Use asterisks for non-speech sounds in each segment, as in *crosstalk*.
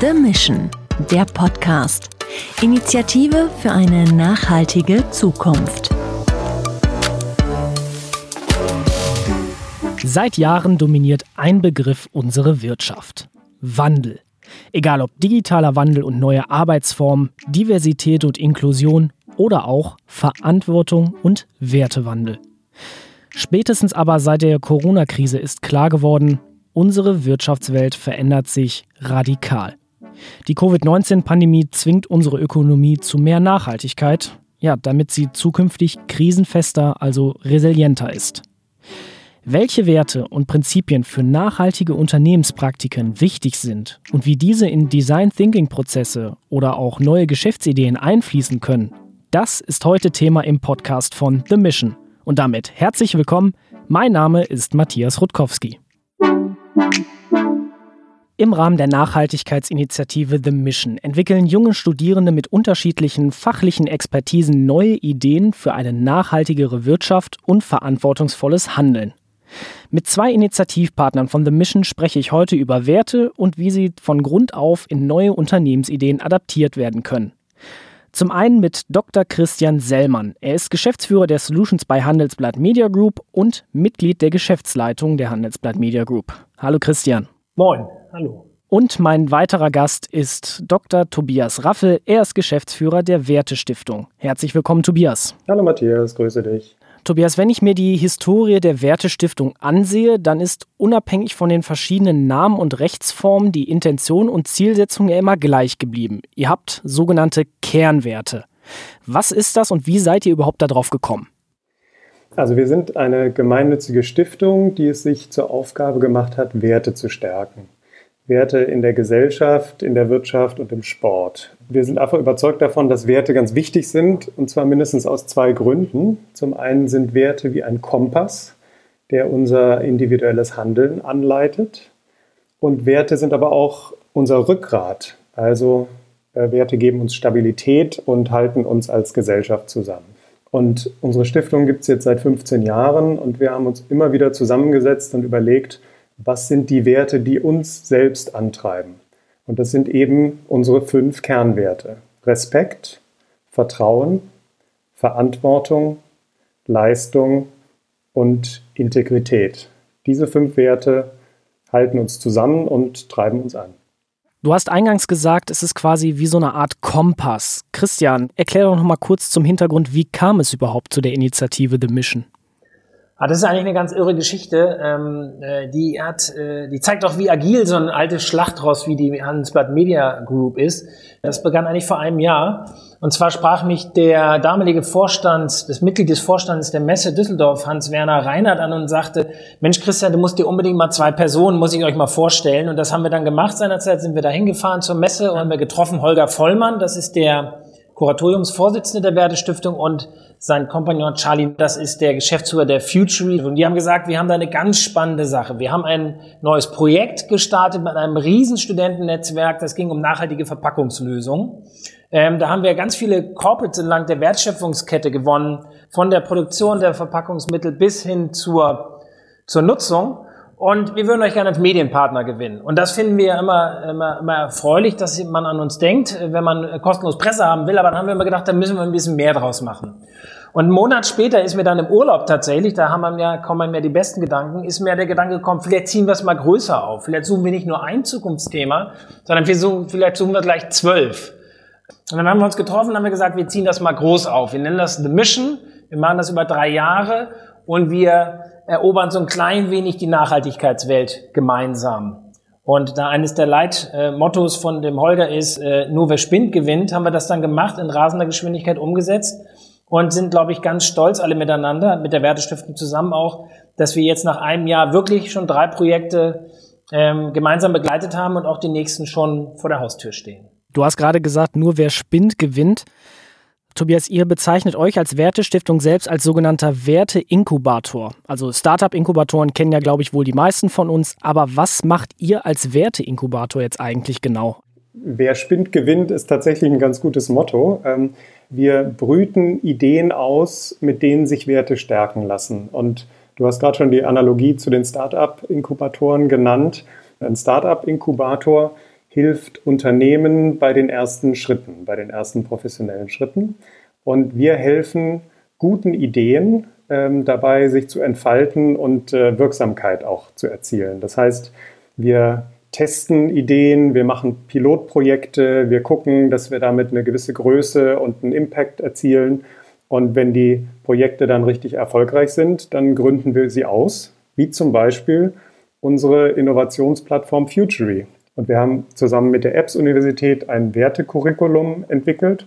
The Mission, der Podcast. Initiative für eine nachhaltige Zukunft. Seit Jahren dominiert ein Begriff unsere Wirtschaft. Wandel. Egal ob digitaler Wandel und neue Arbeitsformen, Diversität und Inklusion oder auch Verantwortung und Wertewandel. Spätestens aber seit der Corona-Krise ist klar geworden, unsere Wirtschaftswelt verändert sich radikal. Die Covid-19-Pandemie zwingt unsere Ökonomie zu mehr Nachhaltigkeit, ja, damit sie zukünftig krisenfester, also resilienter ist. Welche Werte und Prinzipien für nachhaltige Unternehmenspraktiken wichtig sind und wie diese in Design Thinking Prozesse oder auch neue Geschäftsideen einfließen können, das ist heute Thema im Podcast von The Mission. Und damit herzlich willkommen. Mein Name ist Matthias Rutkowski. Im Rahmen der Nachhaltigkeitsinitiative The Mission entwickeln junge Studierende mit unterschiedlichen fachlichen Expertisen neue Ideen für eine nachhaltigere Wirtschaft und verantwortungsvolles Handeln. Mit zwei Initiativpartnern von The Mission spreche ich heute über Werte und wie sie von Grund auf in neue Unternehmensideen adaptiert werden können. Zum einen mit Dr. Christian Sellmann. Er ist Geschäftsführer der Solutions bei Handelsblatt Media Group und Mitglied der Geschäftsleitung der Handelsblatt Media Group. Hallo Christian. Moin, hallo. Und mein weiterer Gast ist Dr. Tobias Raffel. Er ist Geschäftsführer der Wertestiftung. Herzlich willkommen, Tobias. Hallo Matthias, grüße dich. Tobias, wenn ich mir die Historie der Wertestiftung ansehe, dann ist unabhängig von den verschiedenen Namen und Rechtsformen die Intention und Zielsetzung ja immer gleich geblieben. Ihr habt sogenannte Kernwerte. Was ist das und wie seid ihr überhaupt darauf gekommen? Also wir sind eine gemeinnützige Stiftung, die es sich zur Aufgabe gemacht hat, Werte zu stärken. Werte in der Gesellschaft, in der Wirtschaft und im Sport. Wir sind einfach überzeugt davon, dass Werte ganz wichtig sind, und zwar mindestens aus zwei Gründen. Zum einen sind Werte wie ein Kompass, der unser individuelles Handeln anleitet. Und Werte sind aber auch unser Rückgrat. Also äh, Werte geben uns Stabilität und halten uns als Gesellschaft zusammen. Und unsere Stiftung gibt es jetzt seit 15 Jahren und wir haben uns immer wieder zusammengesetzt und überlegt, was sind die Werte, die uns selbst antreiben. Und das sind eben unsere fünf Kernwerte. Respekt, Vertrauen, Verantwortung, Leistung und Integrität. Diese fünf Werte halten uns zusammen und treiben uns an. Du hast eingangs gesagt, es ist quasi wie so eine Art Kompass. Christian, erklär doch noch mal kurz zum Hintergrund, wie kam es überhaupt zu der Initiative The Mission? Ah, das ist eigentlich eine ganz irre Geschichte. Ähm, äh, die hat, äh, die zeigt auch, wie agil so ein altes Schlachtross wie die Handelsblatt Media Group ist. Das begann eigentlich vor einem Jahr. Und zwar sprach mich der damalige Vorstand, das Mitglied des Vorstands der Messe Düsseldorf, Hans-Werner Reinhardt, an und sagte, Mensch Christian, du musst dir unbedingt mal zwei Personen, muss ich euch mal vorstellen. Und das haben wir dann gemacht. Seinerzeit sind wir da hingefahren zur Messe und haben wir getroffen Holger Vollmann, das ist der Kuratoriumsvorsitzende der Werdestiftung und sein Kompagnon Charlie, das ist der Geschäftsführer der Future. Und die haben gesagt, wir haben da eine ganz spannende Sache. Wir haben ein neues Projekt gestartet mit einem riesen Studentennetzwerk. Das ging um nachhaltige Verpackungslösungen. Ähm, da haben wir ganz viele Corporates entlang der Wertschöpfungskette gewonnen, von der Produktion der Verpackungsmittel bis hin zur, zur Nutzung. Und wir würden euch gerne als Medienpartner gewinnen. Und das finden wir immer, immer, immer erfreulich, dass man an uns denkt, wenn man kostenlos Presse haben will. Aber dann haben wir immer gedacht, da müssen wir ein bisschen mehr draus machen. Und einen Monat später ist mir dann im Urlaub tatsächlich, da haben wir ja, kommen mir die besten Gedanken, ist mir der Gedanke gekommen, vielleicht ziehen wir es mal größer auf. Vielleicht suchen wir nicht nur ein Zukunftsthema, sondern wir suchen, vielleicht suchen wir gleich zwölf. Und dann haben wir uns getroffen und haben wir gesagt, wir ziehen das mal groß auf. Wir nennen das The Mission. Wir machen das über drei Jahre und wir erobern so ein klein wenig die Nachhaltigkeitswelt gemeinsam. Und da eines der Leitmottos von dem Holger ist, äh, nur wer spinnt, gewinnt, haben wir das dann gemacht, in rasender Geschwindigkeit umgesetzt und sind, glaube ich, ganz stolz alle miteinander, mit der Wertestiftung zusammen auch, dass wir jetzt nach einem Jahr wirklich schon drei Projekte ähm, gemeinsam begleitet haben und auch die nächsten schon vor der Haustür stehen. Du hast gerade gesagt, nur wer spinnt, gewinnt. Tobias, ihr bezeichnet euch als Wertestiftung selbst als sogenannter Werteinkubator. Also Startup-Inkubatoren kennen ja, glaube ich, wohl die meisten von uns. Aber was macht ihr als Werteinkubator jetzt eigentlich genau? Wer spinnt, gewinnt ist tatsächlich ein ganz gutes Motto. Ähm, wir brüten Ideen aus, mit denen sich Werte stärken lassen. Und du hast gerade schon die Analogie zu den Startup-Inkubatoren genannt. Ein Startup-Inkubator hilft Unternehmen bei den ersten Schritten, bei den ersten professionellen Schritten. Und wir helfen guten Ideen ähm, dabei, sich zu entfalten und äh, Wirksamkeit auch zu erzielen. Das heißt, wir testen Ideen, wir machen Pilotprojekte, wir gucken, dass wir damit eine gewisse Größe und einen Impact erzielen. Und wenn die Projekte dann richtig erfolgreich sind, dann gründen wir sie aus, wie zum Beispiel unsere Innovationsplattform Futury. Und wir haben zusammen mit der EBS-Universität ein Wertecurriculum entwickelt,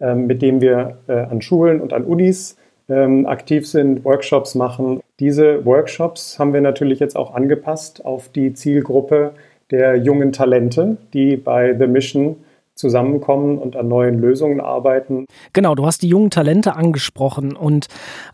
ähm, mit dem wir äh, an Schulen und an Unis ähm, aktiv sind, Workshops machen. Diese Workshops haben wir natürlich jetzt auch angepasst auf die Zielgruppe der jungen Talente, die bei The Mission zusammenkommen und an neuen Lösungen arbeiten. Genau, du hast die jungen Talente angesprochen und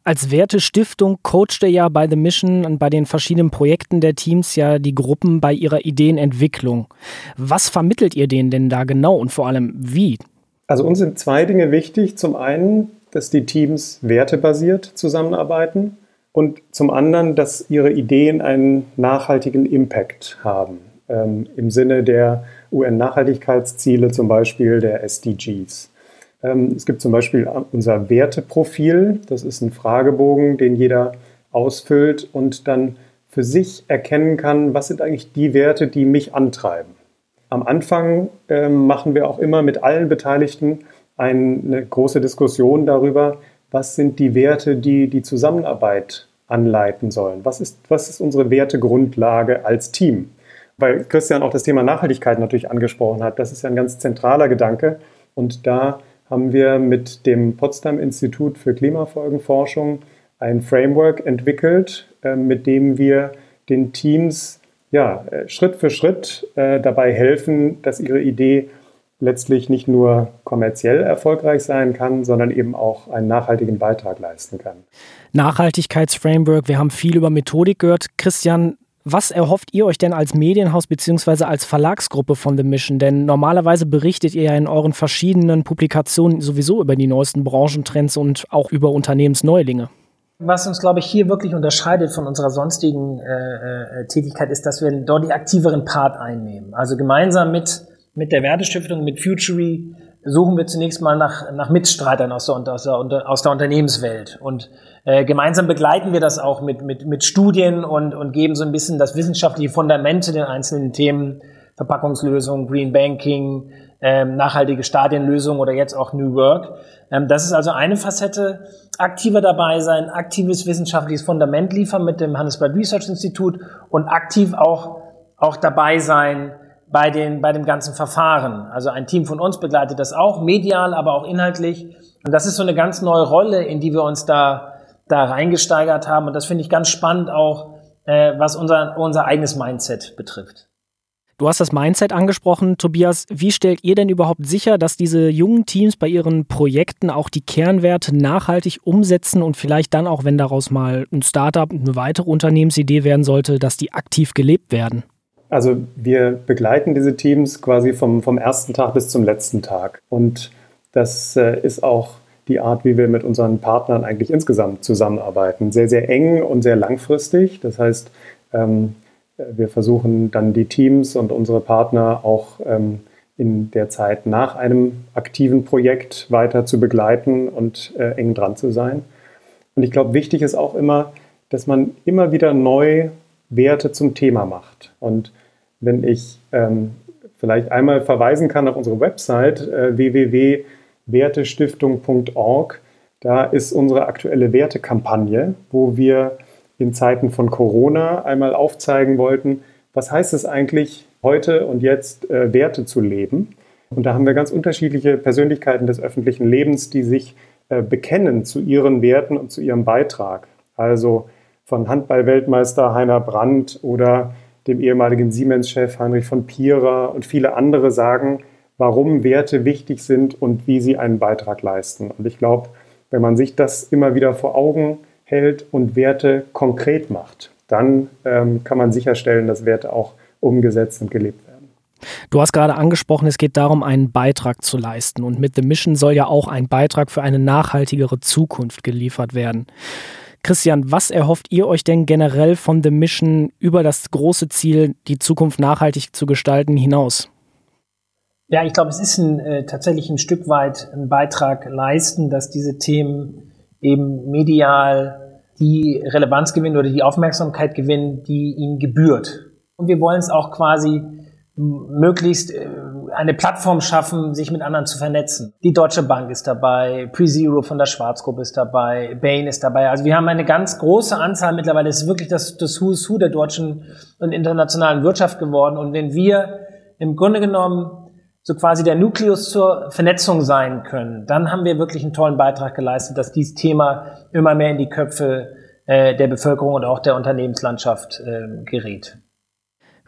als Wertestiftung coacht ihr ja bei The Mission und bei den verschiedenen Projekten der Teams ja die Gruppen bei ihrer Ideenentwicklung. Was vermittelt ihr denen denn da genau und vor allem wie? Also uns sind zwei Dinge wichtig. Zum einen dass die Teams wertebasiert zusammenarbeiten und zum anderen, dass ihre Ideen einen nachhaltigen Impact haben. Ähm, Im Sinne der UN-Nachhaltigkeitsziele, zum Beispiel der SDGs. Ähm, es gibt zum Beispiel unser Werteprofil. Das ist ein Fragebogen, den jeder ausfüllt und dann für sich erkennen kann, was sind eigentlich die Werte, die mich antreiben. Am Anfang ähm, machen wir auch immer mit allen Beteiligten eine große Diskussion darüber, was sind die Werte, die die Zusammenarbeit anleiten sollen. Was ist, was ist unsere Wertegrundlage als Team? Weil Christian auch das Thema Nachhaltigkeit natürlich angesprochen hat. Das ist ja ein ganz zentraler Gedanke. Und da haben wir mit dem Potsdam Institut für Klimafolgenforschung ein Framework entwickelt, äh, mit dem wir den Teams ja, äh, Schritt für Schritt äh, dabei helfen, dass ihre Idee letztlich nicht nur kommerziell erfolgreich sein kann, sondern eben auch einen nachhaltigen Beitrag leisten kann. Nachhaltigkeitsframework, wir haben viel über Methodik gehört. Christian, was erhofft ihr euch denn als Medienhaus bzw. als Verlagsgruppe von The Mission? Denn normalerweise berichtet ihr ja in euren verschiedenen Publikationen sowieso über die neuesten Branchentrends und auch über Unternehmensneulinge. Was uns, glaube ich, hier wirklich unterscheidet von unserer sonstigen äh, äh, Tätigkeit, ist, dass wir dort die aktiveren Part einnehmen. Also gemeinsam mit mit der Wertestiftung, mit Futury, suchen wir zunächst mal nach, nach Mitstreitern aus der, aus der, aus der Unternehmenswelt. Und äh, gemeinsam begleiten wir das auch mit, mit, mit Studien und, und geben so ein bisschen das wissenschaftliche Fundament zu den einzelnen Themen, Verpackungslösungen, Green Banking, ähm, nachhaltige Stadienlösungen oder jetzt auch New Work. Ähm, das ist also eine Facette. Aktiver dabei sein, aktives wissenschaftliches Fundament liefern mit dem Handelsblatt Research Institute und aktiv auch, auch dabei sein, bei, den, bei dem ganzen Verfahren. Also ein Team von uns begleitet das auch, medial, aber auch inhaltlich. Und das ist so eine ganz neue Rolle, in die wir uns da, da reingesteigert haben. Und das finde ich ganz spannend auch, äh, was unser, unser eigenes Mindset betrifft. Du hast das Mindset angesprochen, Tobias. Wie stellt ihr denn überhaupt sicher, dass diese jungen Teams bei ihren Projekten auch die Kernwerte nachhaltig umsetzen und vielleicht dann auch, wenn daraus mal ein Startup, eine weitere Unternehmensidee werden sollte, dass die aktiv gelebt werden? Also wir begleiten diese Teams quasi vom, vom ersten Tag bis zum letzten Tag. Und das äh, ist auch die Art, wie wir mit unseren Partnern eigentlich insgesamt zusammenarbeiten. Sehr, sehr eng und sehr langfristig. Das heißt, ähm, wir versuchen dann die Teams und unsere Partner auch ähm, in der Zeit nach einem aktiven Projekt weiter zu begleiten und äh, eng dran zu sein. Und ich glaube, wichtig ist auch immer, dass man immer wieder neu Werte zum Thema macht. Und wenn ich ähm, vielleicht einmal verweisen kann auf unsere Website äh, www.wertestiftung.org. Da ist unsere aktuelle Wertekampagne, wo wir in Zeiten von Corona einmal aufzeigen wollten, was heißt es eigentlich, heute und jetzt äh, Werte zu leben. Und da haben wir ganz unterschiedliche Persönlichkeiten des öffentlichen Lebens, die sich äh, bekennen zu ihren Werten und zu ihrem Beitrag. Also von Handballweltmeister Heiner Brandt oder dem ehemaligen Siemens-Chef Heinrich von Pierer und viele andere sagen, warum Werte wichtig sind und wie sie einen Beitrag leisten. Und ich glaube, wenn man sich das immer wieder vor Augen hält und Werte konkret macht, dann ähm, kann man sicherstellen, dass Werte auch umgesetzt und gelebt werden. Du hast gerade angesprochen, es geht darum, einen Beitrag zu leisten. Und mit The Mission soll ja auch ein Beitrag für eine nachhaltigere Zukunft geliefert werden. Christian, was erhofft ihr euch denn generell von The Mission über das große Ziel, die Zukunft nachhaltig zu gestalten, hinaus? Ja, ich glaube, es ist ein, äh, tatsächlich ein Stück weit ein Beitrag leisten, dass diese Themen eben medial die Relevanz gewinnen oder die Aufmerksamkeit gewinnen, die ihnen gebührt. Und wir wollen es auch quasi möglichst äh, eine Plattform schaffen, sich mit anderen zu vernetzen. Die Deutsche Bank ist dabei, PreZero von der Schwarzgruppe ist dabei, Bain ist dabei. Also wir haben eine ganz große Anzahl mittlerweile. Es ist wirklich das, das Who's Who der deutschen und internationalen Wirtschaft geworden. Und wenn wir im Grunde genommen so quasi der Nukleus zur Vernetzung sein können, dann haben wir wirklich einen tollen Beitrag geleistet, dass dieses Thema immer mehr in die Köpfe äh, der Bevölkerung und auch der Unternehmenslandschaft äh, gerät.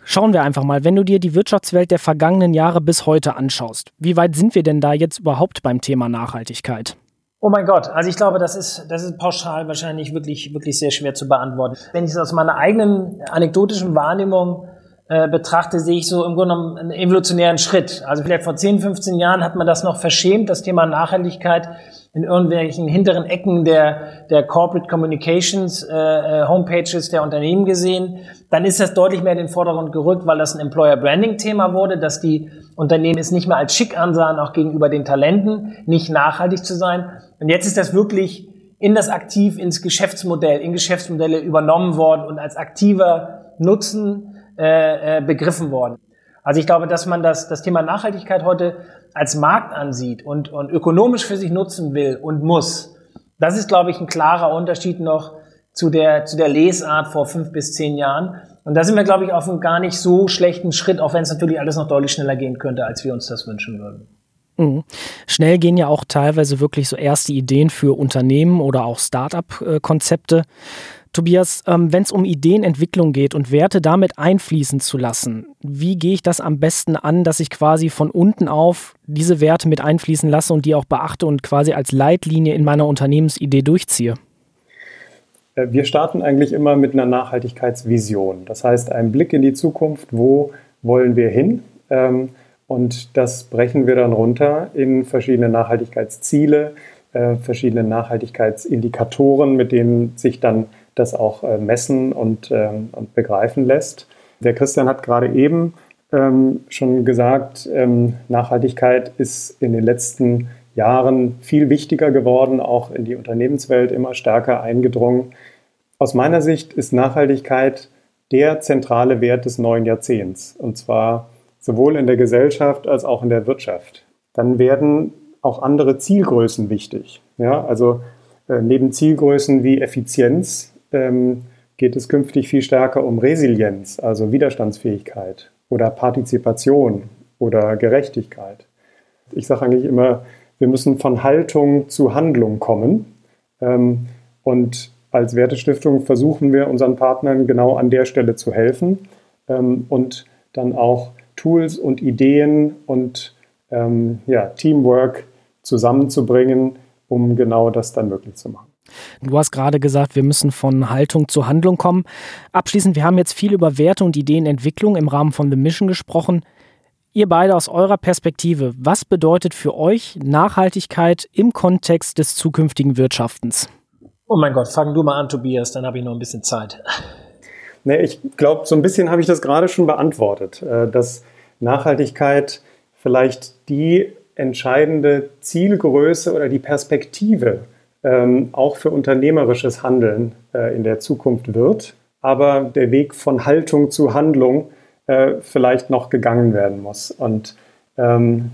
Schauen wir einfach mal, wenn du dir die Wirtschaftswelt der vergangenen Jahre bis heute anschaust, wie weit sind wir denn da jetzt überhaupt beim Thema Nachhaltigkeit? Oh mein Gott, also ich glaube, das ist, das ist pauschal wahrscheinlich wirklich, wirklich sehr schwer zu beantworten. Wenn ich es aus meiner eigenen anekdotischen Wahrnehmung äh, betrachte, sehe ich so im Grunde genommen einen evolutionären Schritt. Also vielleicht vor 10, 15 Jahren hat man das noch verschämt, das Thema Nachhaltigkeit in irgendwelchen hinteren Ecken der, der Corporate Communications äh, äh, Homepages der Unternehmen gesehen. Dann ist das deutlich mehr in den Vordergrund gerückt, weil das ein Employer Branding Thema wurde, dass die Unternehmen es nicht mehr als schick ansahen, auch gegenüber den Talenten, nicht nachhaltig zu sein. Und jetzt ist das wirklich in das aktiv ins Geschäftsmodell, in Geschäftsmodelle übernommen worden und als aktiver Nutzen äh, äh, begriffen worden. Also ich glaube, dass man das, das Thema Nachhaltigkeit heute als Markt ansieht und, und ökonomisch für sich nutzen will und muss, das ist, glaube ich, ein klarer Unterschied noch zu der, zu der Lesart vor fünf bis zehn Jahren. Und da sind wir, glaube ich, auf einem gar nicht so schlechten Schritt, auch wenn es natürlich alles noch deutlich schneller gehen könnte, als wir uns das wünschen würden. Mhm. Schnell gehen ja auch teilweise wirklich so erste Ideen für Unternehmen oder auch Start-up-Konzepte. Tobias, ähm, wenn es um Ideenentwicklung geht und Werte damit einfließen zu lassen, wie gehe ich das am besten an, dass ich quasi von unten auf diese Werte mit einfließen lasse und die auch beachte und quasi als Leitlinie in meiner Unternehmensidee durchziehe? Äh, wir starten eigentlich immer mit einer Nachhaltigkeitsvision. Das heißt, ein Blick in die Zukunft, wo wollen wir hin? Ähm, und das brechen wir dann runter in verschiedene Nachhaltigkeitsziele, äh, verschiedene Nachhaltigkeitsindikatoren, mit denen sich dann das auch äh, messen und, ähm, und begreifen lässt. Der Christian hat gerade eben ähm, schon gesagt, ähm, Nachhaltigkeit ist in den letzten Jahren viel wichtiger geworden, auch in die Unternehmenswelt immer stärker eingedrungen. Aus meiner Sicht ist Nachhaltigkeit der zentrale Wert des neuen Jahrzehnts, und zwar sowohl in der Gesellschaft als auch in der Wirtschaft. Dann werden auch andere Zielgrößen wichtig. Ja, also äh, neben Zielgrößen wie Effizienz ähm, geht es künftig viel stärker um Resilienz, also Widerstandsfähigkeit oder Partizipation oder Gerechtigkeit. Ich sage eigentlich immer, wir müssen von Haltung zu Handlung kommen. Ähm, und als Wertestiftung versuchen wir unseren Partnern genau an der Stelle zu helfen ähm, und dann auch Tools und Ideen und ähm, ja, Teamwork zusammenzubringen, um genau das dann möglich zu machen. Du hast gerade gesagt, wir müssen von Haltung zu Handlung kommen. Abschließend, wir haben jetzt viel über Werte und Ideenentwicklung im Rahmen von The Mission gesprochen. Ihr beide aus eurer Perspektive, was bedeutet für euch Nachhaltigkeit im Kontext des zukünftigen Wirtschaftens? Oh mein Gott, fang du mal an, Tobias, dann habe ich noch ein bisschen Zeit. *laughs* Nee, ich glaube, so ein bisschen habe ich das gerade schon beantwortet, äh, dass Nachhaltigkeit vielleicht die entscheidende Zielgröße oder die Perspektive ähm, auch für unternehmerisches Handeln äh, in der Zukunft wird, aber der Weg von Haltung zu Handlung äh, vielleicht noch gegangen werden muss. Und ähm,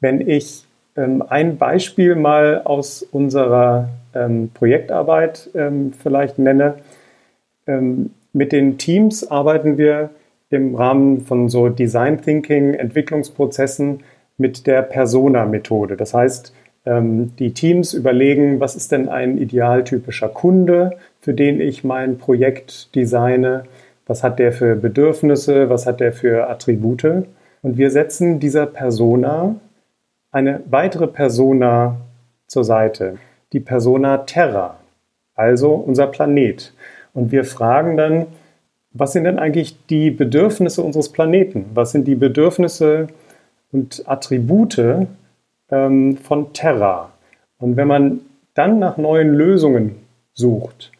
wenn ich ähm, ein Beispiel mal aus unserer ähm, Projektarbeit ähm, vielleicht nenne, ähm, mit den Teams arbeiten wir im Rahmen von so Design Thinking, Entwicklungsprozessen mit der Persona-Methode. Das heißt, die Teams überlegen, was ist denn ein idealtypischer Kunde, für den ich mein Projekt designe, was hat der für Bedürfnisse, was hat der für Attribute. Und wir setzen dieser Persona eine weitere Persona zur Seite, die Persona Terra, also unser Planet. Und wir fragen dann, was sind denn eigentlich die Bedürfnisse unseres Planeten? Was sind die Bedürfnisse und Attribute ähm, von Terra. Und wenn man dann nach neuen Lösungen sucht,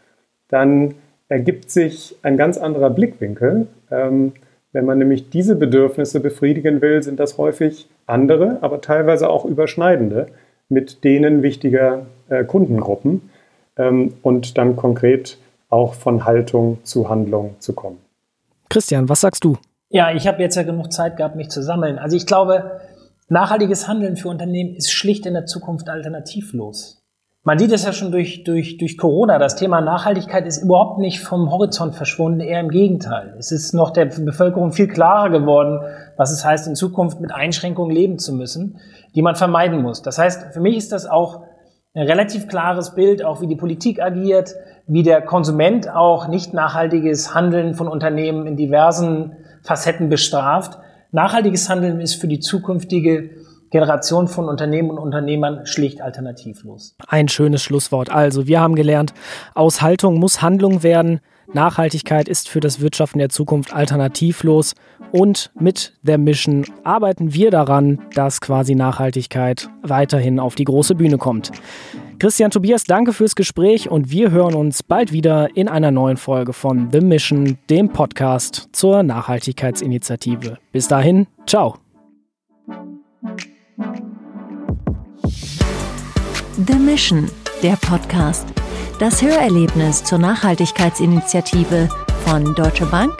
dann ergibt sich ein ganz anderer Blickwinkel. Ähm, wenn man nämlich diese Bedürfnisse befriedigen will, sind das häufig andere, aber teilweise auch überschneidende mit denen wichtiger äh, Kundengruppen ähm, und dann konkret auch von Haltung zu Handlung zu kommen. Christian, was sagst du? Ja, ich habe jetzt ja genug Zeit gehabt, mich zu sammeln. Also ich glaube, nachhaltiges Handeln für Unternehmen ist schlicht in der Zukunft alternativlos. Man sieht es ja schon durch, durch, durch Corona. Das Thema Nachhaltigkeit ist überhaupt nicht vom Horizont verschwunden, eher im Gegenteil. Es ist noch der Bevölkerung viel klarer geworden, was es heißt, in Zukunft mit Einschränkungen leben zu müssen, die man vermeiden muss. Das heißt, für mich ist das auch ein relativ klares Bild, auch wie die Politik agiert, wie der Konsument auch nicht nachhaltiges Handeln von Unternehmen in diversen Facetten bestraft. Nachhaltiges Handeln ist für die zukünftige Generation von Unternehmen und Unternehmern schlicht alternativlos. Ein schönes Schlusswort. Also, wir haben gelernt, aus Haltung muss Handlung werden. Nachhaltigkeit ist für das Wirtschaften der Zukunft alternativlos. Und mit der Mission arbeiten wir daran, dass quasi Nachhaltigkeit weiterhin auf die große Bühne kommt. Christian Tobias, danke fürs Gespräch und wir hören uns bald wieder in einer neuen Folge von The Mission, dem Podcast zur Nachhaltigkeitsinitiative. Bis dahin, ciao. The Mission, der Podcast. Das Hörerlebnis zur Nachhaltigkeitsinitiative von Deutsche Bank,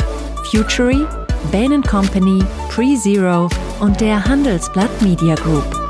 Futury, Bain Company, PreZero und der Handelsblatt Media Group.